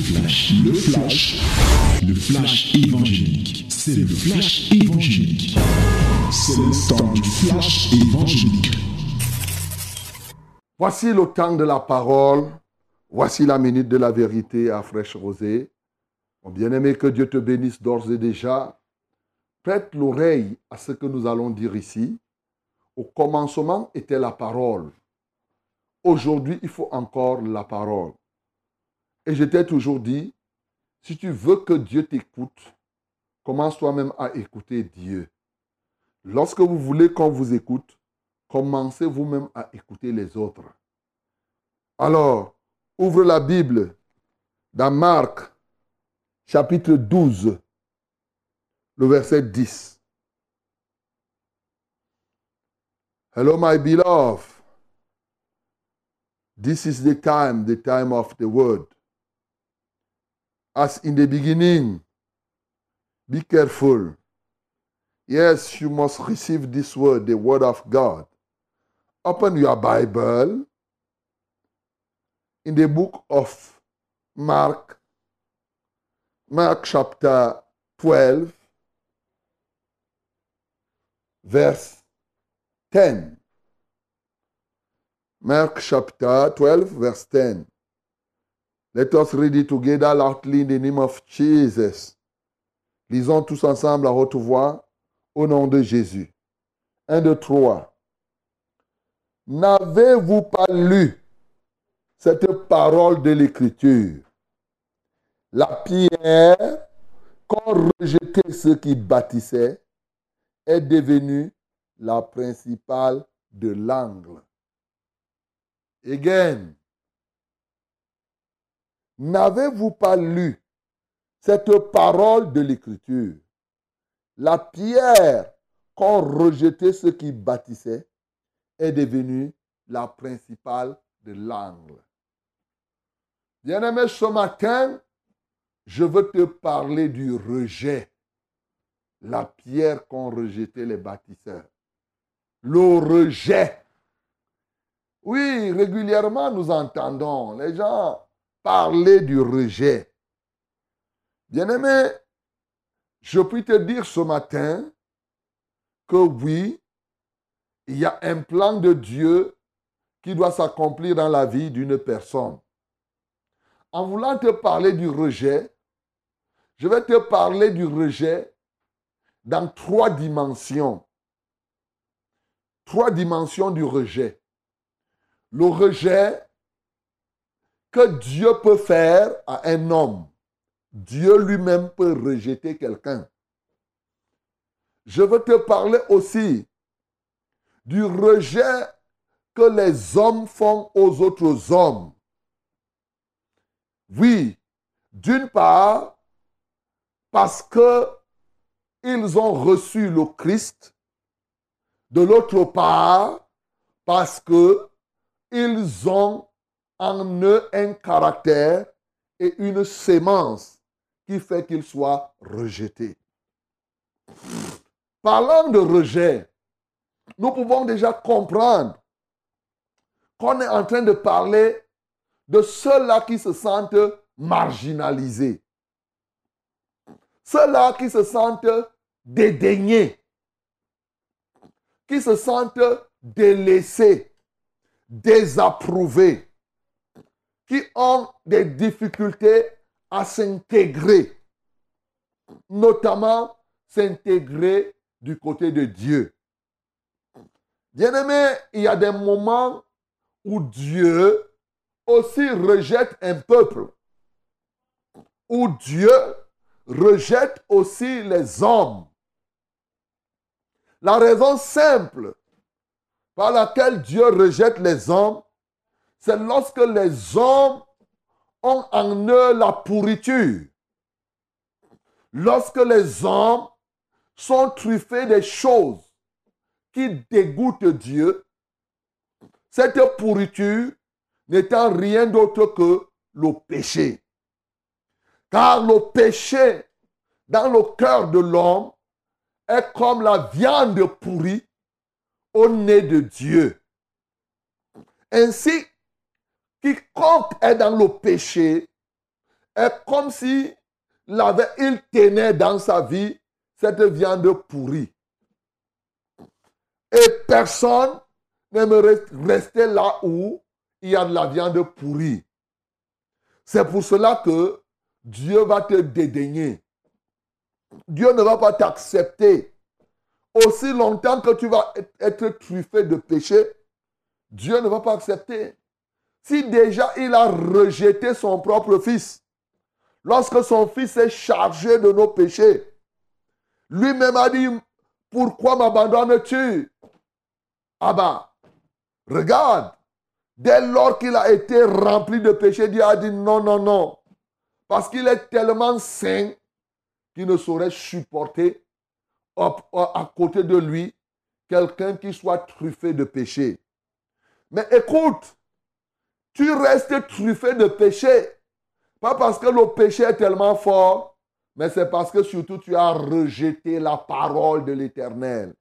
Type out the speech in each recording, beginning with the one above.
flash, le flash, le flash évangélique. C'est le flash évangélique. C'est le temps du flash évangélique. Voici le temps de la parole. Voici la minute de la vérité à fraîche rosée. Mon bien-aimé, que Dieu te bénisse d'ores et déjà. Prête l'oreille à ce que nous allons dire ici. Au commencement était la parole. Aujourd'hui, il faut encore la parole. Et je t'ai toujours dit, si tu veux que Dieu t'écoute, commence toi-même à écouter Dieu. Lorsque vous voulez qu'on vous écoute, commencez vous-même à écouter les autres. Alors, ouvre la Bible dans Marc, chapitre 12, le verset 10. Hello, my beloved. This is the time, the time of the word. As in the beginning, be careful. Yes, you must receive this word, the word of God. Open your Bible in the book of Mark, Mark chapter 12, verse 10. Mark chapter 12, verse 10. Let us read it together loudly in the name of Jesus. Lisons tous ensemble à haute voix au nom de Jésus. Un, deux, trois. N'avez-vous pas lu cette parole de l'Écriture? La pierre qu'ont rejeté ceux qui bâtissaient est devenue la principale de l'angle. Again. N'avez-vous pas lu cette parole de l'Écriture? La pierre qu'ont rejeté ceux qui bâtissaient est devenue la principale de l'angle. Bien-aimé, ce matin, je veux te parler du rejet. La pierre qu'ont rejeté les bâtisseurs. Le rejet. Oui, régulièrement nous entendons les gens parler du rejet. Bien-aimé, je puis te dire ce matin que oui, il y a un plan de Dieu qui doit s'accomplir dans la vie d'une personne. En voulant te parler du rejet, je vais te parler du rejet dans trois dimensions. Trois dimensions du rejet le rejet que Dieu peut faire à un homme. Dieu lui-même peut rejeter quelqu'un. Je veux te parler aussi du rejet que les hommes font aux autres hommes. Oui, d'une part, parce que ils ont reçu le Christ. De l'autre part, parce que ils ont en eux un caractère et une sémence qui fait qu'ils soient rejetés. Parlant de rejet, nous pouvons déjà comprendre qu'on est en train de parler de ceux-là qui se sentent marginalisés, ceux-là qui se sentent dédaignés, qui se sentent délaissés, désapprouvés, qui ont des difficultés à s'intégrer, notamment s'intégrer du côté de Dieu. Bien-aimé, il y a des moments où Dieu aussi rejette un peuple, où Dieu rejette aussi les hommes. La raison simple par laquelle Dieu rejette les hommes, c'est lorsque les hommes ont en eux la pourriture. Lorsque les hommes sont truffés des choses qui dégoûtent Dieu, cette pourriture n'étant rien d'autre que le péché. Car le péché dans le cœur de l'homme est comme la viande pourrie au nez de Dieu. Ainsi, quiconque est dans le péché est comme si il, tenait dans sa vie cette viande pourrie. Et personne n'aimerait rester là où il y a de la viande pourrie. C'est pour cela que Dieu va te dédaigner. Dieu ne va pas t'accepter. Aussi longtemps que tu vas être truffé de péché, Dieu ne va pas accepter. Si déjà il a rejeté son propre fils, lorsque son fils est chargé de nos péchés, lui-même a dit, pourquoi m'abandonnes-tu? Ah ben, regarde, dès lors qu'il a été rempli de péché, Dieu a dit non, non, non. Parce qu'il est tellement saint qu'il ne saurait supporter à côté de lui quelqu'un qui soit truffé de péché. Mais écoute, tu restes truffé de péché. Pas parce que le péché est tellement fort, mais c'est parce que surtout tu as rejeté la parole de l'Éternel.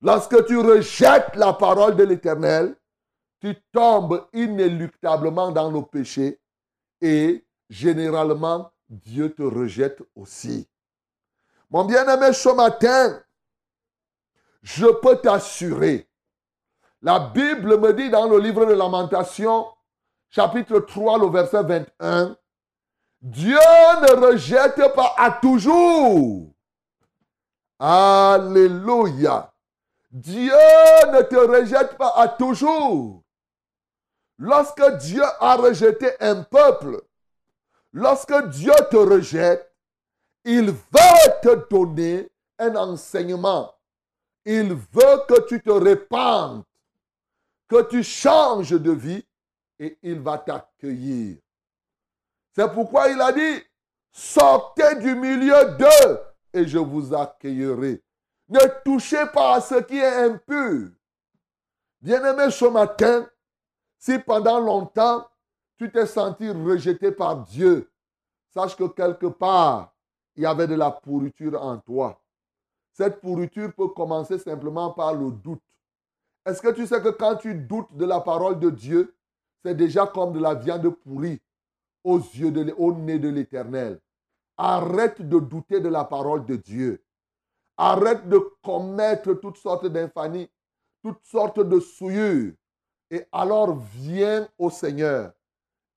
Lorsque tu rejettes la parole de l'Éternel, tu tombes inéluctablement dans le péché et généralement Dieu te rejette aussi. Mon bien-aimé, ce matin, je peux t'assurer, la Bible me dit dans le livre de Lamentation, chapitre 3, le verset 21, Dieu ne rejette pas à toujours. Alléluia. Dieu ne te rejette pas à toujours. Lorsque Dieu a rejeté un peuple, lorsque Dieu te rejette, il veut te donner un enseignement. Il veut que tu te répandes, que tu changes de vie et il va t'accueillir. C'est pourquoi il a dit, sortez du milieu d'eux et je vous accueillerai. Ne touchez pas à ce qui est impur. Bien-aimé, ce matin, si pendant longtemps tu t'es senti rejeté par Dieu, sache que quelque part, il y avait de la pourriture en toi. Cette pourriture peut commencer simplement par le doute. Est-ce que tu sais que quand tu doutes de la parole de Dieu, c'est déjà comme de la viande pourrie aux yeux de, au nez de l'Éternel. Arrête de douter de la parole de Dieu. Arrête de commettre toutes sortes d'infanies, toutes sortes de souillures. Et alors viens au Seigneur.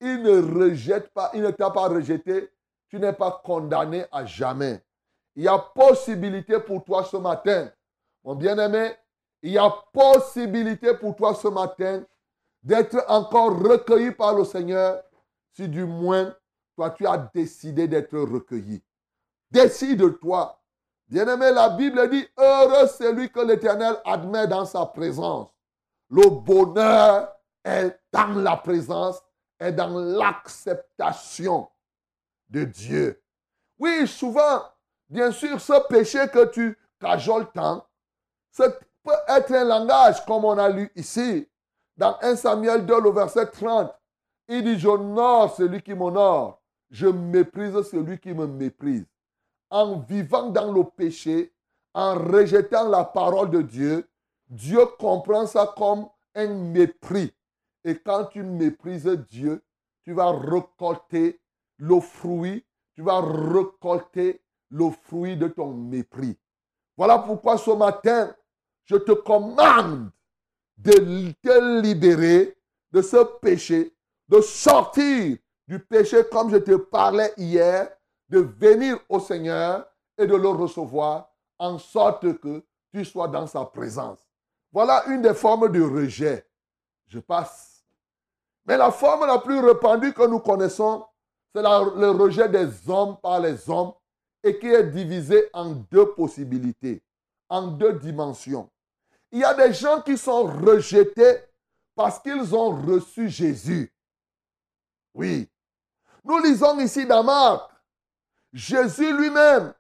Il ne rejette pas, il ne t'a pas rejeté, tu n'es pas condamné à jamais. Il y a possibilité pour toi ce matin, mon bien-aimé, il y a possibilité pour toi ce matin d'être encore recueilli par le Seigneur si du moins toi tu as décidé d'être recueilli. Décide-toi. Bien-aimé, la Bible dit, heureux celui que l'Éternel admet dans sa présence. Le bonheur est dans la présence et dans l'acceptation de Dieu. Oui, souvent, bien sûr, ce péché que tu cajoles tant, ce être un langage comme on a lu ici, dans 1 Samuel 2, le verset 30. Il dit, j'honore celui qui m'honore, je méprise celui qui me méprise. En vivant dans le péché, en rejetant la parole de Dieu, Dieu comprend ça comme un mépris. Et quand tu méprises Dieu, tu vas récolter le fruit, tu vas récolter le fruit de ton mépris. Voilà pourquoi ce matin, je te commande de te libérer de ce péché, de sortir du péché comme je te parlais hier, de venir au Seigneur et de le recevoir en sorte que tu sois dans sa présence. Voilà une des formes de rejet. Je passe. Mais la forme la plus répandue que nous connaissons, c'est le rejet des hommes par les hommes et qui est divisé en deux possibilités, en deux dimensions. Il y a des gens qui sont rejetés parce qu'ils ont reçu Jésus. Oui. Nous lisons ici dans Marc, Jésus lui-même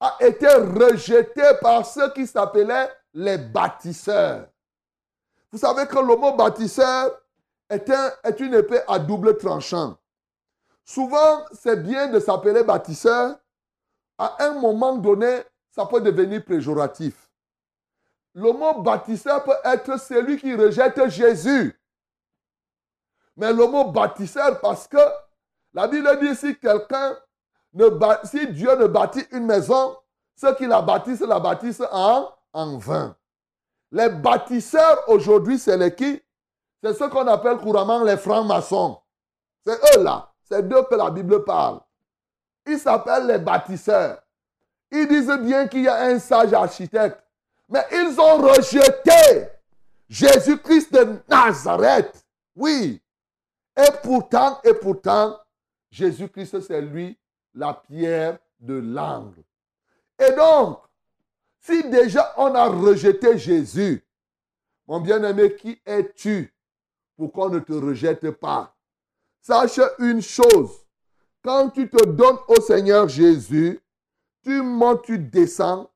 a été rejeté par ceux qui s'appelaient les bâtisseurs. Vous savez que le mot bâtisseur est, est une épée à double tranchant. Souvent, c'est bien de s'appeler bâtisseur. À un moment donné, ça peut devenir péjoratif. Le mot bâtisseur peut être celui qui rejette Jésus. Mais le mot bâtisseur, parce que La Bible dit si quelqu'un ne si Dieu ne bâtit une maison, ceux qui la bâtissent la bâtissent en, en vain. Les bâtisseurs aujourd'hui, c'est les qui? C'est ce qu'on appelle couramment les francs-maçons. C'est eux là. C'est d'eux que la Bible parle. Ils s'appellent les bâtisseurs. Ils disent bien qu'il y a un sage architecte. Mais ils ont rejeté Jésus-Christ de Nazareth. Oui. Et pourtant, et pourtant, Jésus-Christ, c'est lui la pierre de l'angle. Et donc, si déjà on a rejeté Jésus, mon bien-aimé, qui es-tu pour qu'on ne te rejette pas? Sache une chose, quand tu te donnes au Seigneur Jésus, tu montes, tu descends,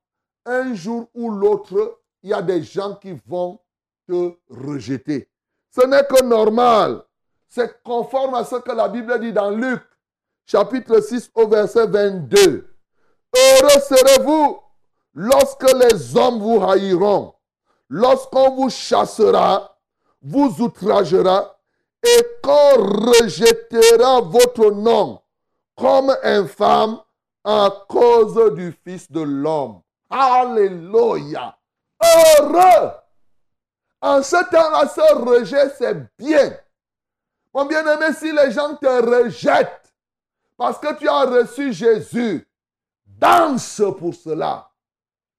un jour ou l'autre, il y a des gens qui vont te rejeter. Ce n'est que normal. C'est conforme à ce que la Bible dit dans Luc, chapitre 6 au verset 22. Heureux serez-vous lorsque les hommes vous haïront, lorsqu'on vous chassera, vous outragera et qu'on rejettera votre nom comme infâme à cause du Fils de l'homme. Alléluia. Heureux. En ce temps-là, ce rejet, c'est bien. Mon bien-aimé, si les gens te rejettent parce que tu as reçu Jésus, danse pour cela.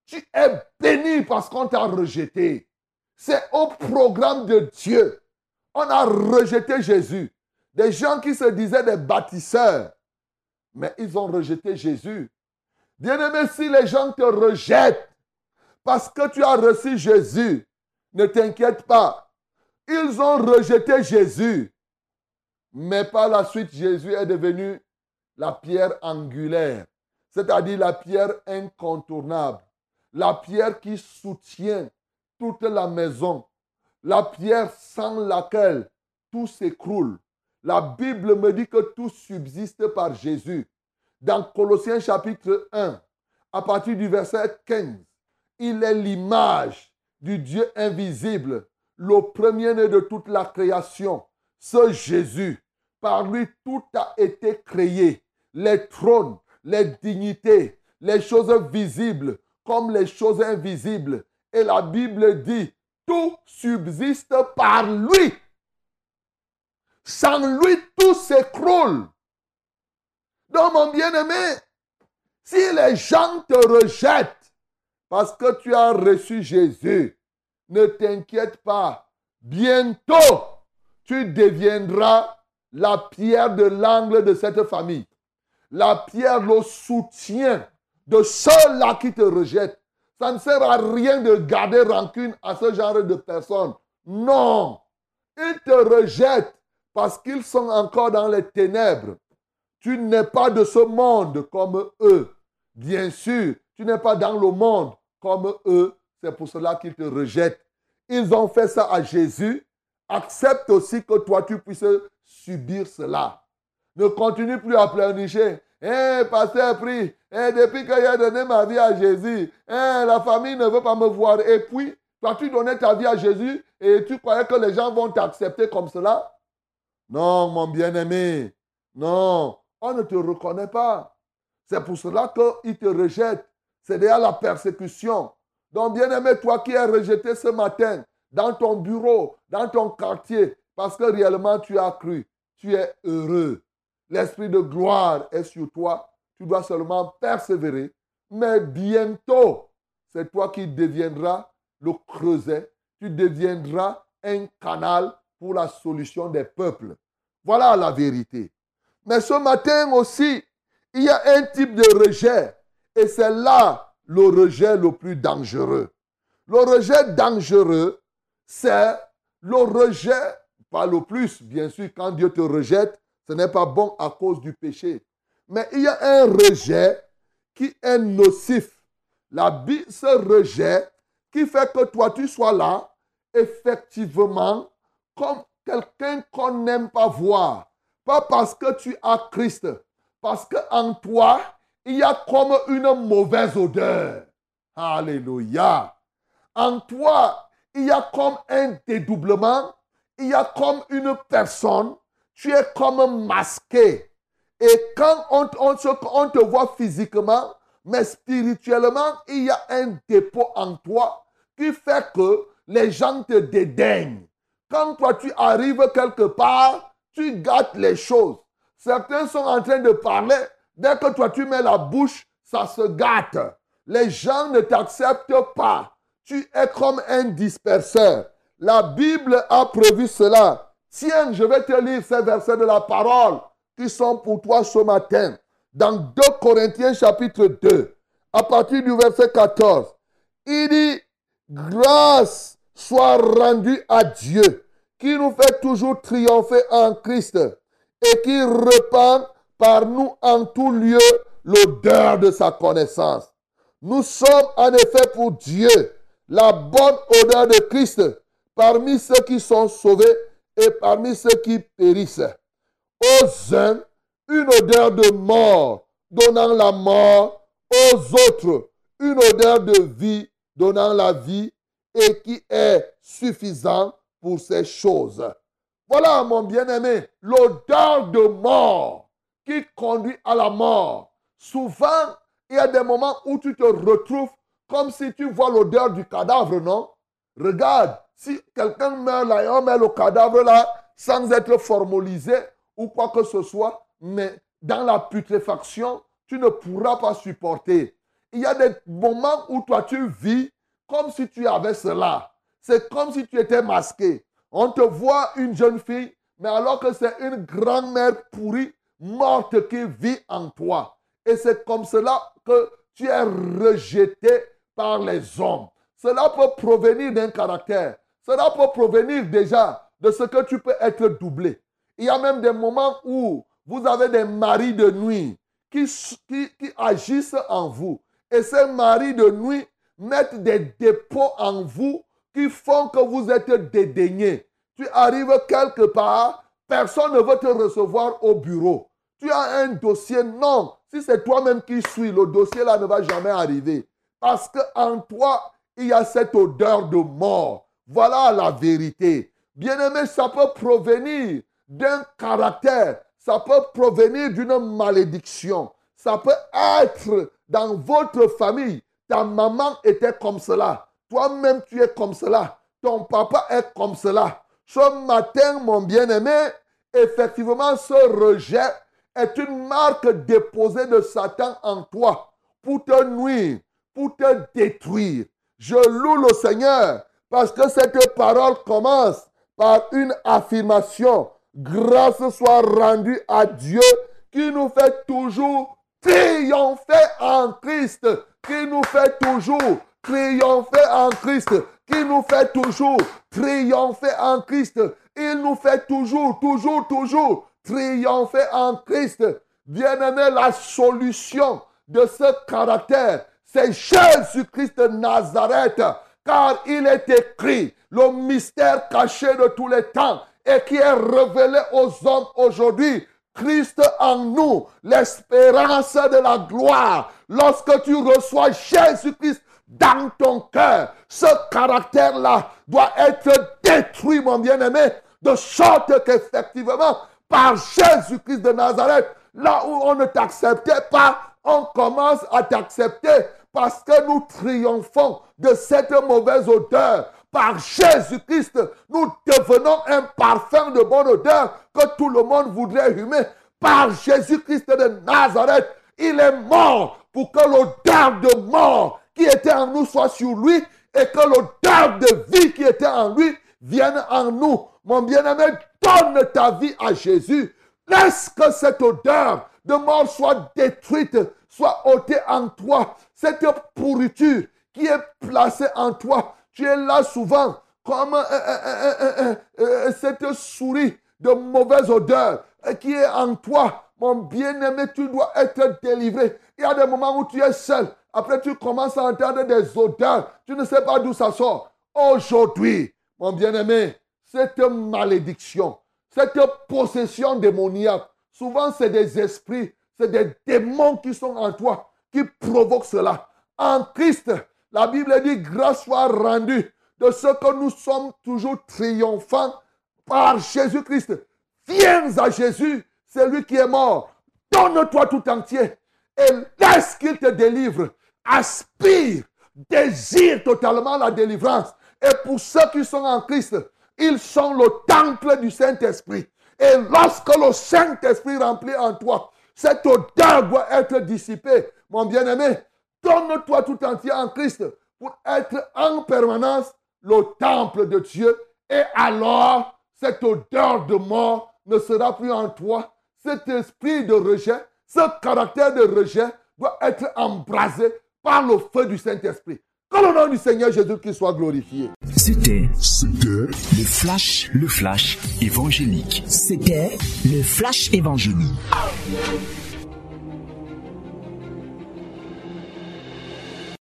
Tu es béni parce qu'on t'a rejeté. C'est au programme de Dieu. On a rejeté Jésus. Des gens qui se disaient des bâtisseurs, mais ils ont rejeté Jésus. Bien-aimé, si les gens te rejettent parce que tu as reçu Jésus, ne t'inquiète pas. Ils ont rejeté Jésus. Mais par la suite, Jésus est devenu la pierre angulaire, c'est-à-dire la pierre incontournable, la pierre qui soutient toute la maison, la pierre sans laquelle tout s'écroule. La Bible me dit que tout subsiste par Jésus. Dans Colossiens chapitre 1, à partir du verset 15, il est l'image du Dieu invisible, le premier-né de toute la création, ce Jésus. Par lui, tout a été créé. Les trônes, les dignités, les choses visibles comme les choses invisibles. Et la Bible dit, tout subsiste par lui. Sans lui, tout s'écroule. Donc, mon bien-aimé, si les gens te rejettent, parce que tu as reçu Jésus. Ne t'inquiète pas. Bientôt, tu deviendras la pierre de l'angle de cette famille. La pierre, le soutien de ceux-là qui te rejettent. Ça ne sert à rien de garder rancune à ce genre de personnes. Non. Ils te rejettent parce qu'ils sont encore dans les ténèbres. Tu n'es pas de ce monde comme eux. Bien sûr, tu n'es pas dans le monde comme eux. C'est pour cela qu'ils te rejettent. Ils ont fait ça à Jésus. Accepte aussi que toi, tu puisses subir cela. Ne continue plus à pleurnicher. Eh, pasteur, prie. Eh, depuis que j'ai donné ma vie à Jésus, eh, la famille ne veut pas me voir. Et puis, toi, tu donnais ta vie à Jésus et tu croyais que les gens vont t'accepter comme cela? Non, mon bien-aimé. Non, on ne te reconnaît pas. C'est pour cela qu'ils te rejettent. C'est déjà la persécution. Donc, bien-aimé, toi qui es rejeté ce matin, dans ton bureau, dans ton quartier, parce que réellement tu as cru, tu es heureux. L'esprit de gloire est sur toi. Tu dois seulement persévérer. Mais bientôt, c'est toi qui deviendras le creuset. Tu deviendras un canal pour la solution des peuples. Voilà la vérité. Mais ce matin aussi, il y a un type de rejet et c'est là le rejet le plus dangereux. Le rejet dangereux, c'est le rejet, pas le plus, bien sûr, quand Dieu te rejette, ce n'est pas bon à cause du péché. Mais il y a un rejet qui est nocif. La, ce rejet qui fait que toi, tu sois là, effectivement, comme quelqu'un qu'on n'aime pas voir. Pas parce que tu as Christ, parce qu'en toi, il y a comme une mauvaise odeur. Alléluia. En toi, il y a comme un dédoublement. Il y a comme une personne. Tu es comme masqué. Et quand on, on, on te voit physiquement, mais spirituellement, il y a un dépôt en toi qui fait que les gens te dédaignent. Quand toi tu arrives quelque part, tu gâtes les choses. Certains sont en train de parler. Dès que toi tu mets la bouche, ça se gâte. Les gens ne t'acceptent pas. Tu es comme un disperseur. La Bible a prévu cela. Tiens, je vais te lire ces versets de la parole qui sont pour toi ce matin. Dans 2 Corinthiens chapitre 2, à partir du verset 14, il dit, grâce soit rendue à Dieu qui nous fait toujours triompher en Christ et qui répand par nous en tout lieu l'odeur de sa connaissance. Nous sommes en effet pour Dieu la bonne odeur de Christ parmi ceux qui sont sauvés et parmi ceux qui périssent. Aux uns, une odeur de mort, donnant la mort, aux autres, une odeur de vie, donnant la vie, et qui est suffisant pour ces choses. Voilà, mon bien-aimé, l'odeur de mort qui conduit à la mort. Souvent, il y a des moments où tu te retrouves comme si tu vois l'odeur du cadavre, non? Regarde, si quelqu'un meurt là et on met le cadavre là sans être formalisé ou quoi que ce soit, mais dans la putréfaction, tu ne pourras pas supporter. Il y a des moments où toi tu vis comme si tu avais cela. C'est comme si tu étais masqué. On te voit une jeune fille, mais alors que c'est une grand-mère pourrie, morte qui vit en toi. Et c'est comme cela que tu es rejeté par les hommes. Cela peut provenir d'un caractère. Cela peut provenir déjà de ce que tu peux être doublé. Il y a même des moments où vous avez des maris de nuit qui, agissent en vous. Et ces maris de nuit mettent des dépôts en vous qui font que vous êtes dédaigné. Tu arrives quelque part, personne ne veut te recevoir au bureau. Tu as un dossier, non. Si c'est toi-même qui suis, le dossier là ne va jamais arriver. Parce qu'en toi, il y a cette odeur de mort. Voilà la vérité. Bien-aimé, ça peut provenir d'un caractère. Ça peut provenir d'une malédiction. Ça peut être dans votre famille. Ta maman était comme cela. Toi-même, tu es comme cela. Ton papa est comme cela. Ce matin, mon bien-aimé, effectivement, ce rejet est une marque déposée de Satan en toi pour te nuire, pour te détruire. Je loue le Seigneur parce que cette parole commence par une affirmation. Grâce soit rendue à Dieu qui nous fait toujours triompher en Christ, qui nous fait toujours triompher en Christ, qui nous fait toujours triompher en Christ. Il nous fait toujours, toujours, toujours triompher en Christ. Bien-aimé, la solution de ce caractère, c'est Jésus-Christ Nazareth. Car il est écrit, le mystère caché de tous les temps et qui est révélé aux hommes aujourd'hui. Christ en nous, l'espérance de la gloire. Lorsque tu reçois Jésus-Christ dans ton cœur, ce caractère-là doit être détruit, mon bien-aimé, de sorte qu'effectivement, par Jésus-Christ de Nazareth, là où on ne t'acceptait pas, on commence à t'accepter parce que nous triomphons de cette mauvaise odeur. Par Jésus-Christ, nous devenons un parfum de bonne odeur que tout le monde voudrait humer. Par Jésus-Christ de Nazareth, il est mort pour que l'odeur de mort qui était en nous soit sur lui et que l'odeur de vie qui était en lui vienne en nous. Mon bien-aimé, donne ta vie à Jésus. Laisse que cette odeur de mort soit détruite, soit ôtée en toi. Cette pourriture qui est placée en toi, tu es là souvent comme cette souris de mauvaise odeur qui est en toi. Mon bien-aimé, tu dois être délivré. Il y a des moments où tu es seul. Après, tu commences à entendre des odeurs. Tu ne sais pas d'où ça sort. Aujourd'hui, mon bien-aimé, cette malédiction, cette possession démoniaque, souvent c'est des esprits, c'est des démons qui sont en toi, qui provoquent cela. En Christ, la Bible dit, grâce soit rendue de ce que nous sommes toujours triomphants par Jésus-Christ. Viens à Jésus, c'est lui qui est mort. donne-toi tout entier et laisse qu'il te délivre. Aspire, désire totalement la délivrance. Et pour ceux qui sont en Christ, ils sont le temple du Saint-Esprit. Et lorsque le Saint-Esprit remplit en toi, cette odeur doit être dissipée. Mon bien-aimé, donne-toi tout entier en Christ pour être en permanence le temple de Dieu. Et alors, cette odeur de mort ne sera plus en toi. Cet esprit de rejet, ce caractère de rejet doit être embrasé par le feu du Saint-Esprit. Que le nom du Seigneur Jésus-Christ soit glorifié. C'était C'était le flash, le flash évangélique. C'était le flash évangélique.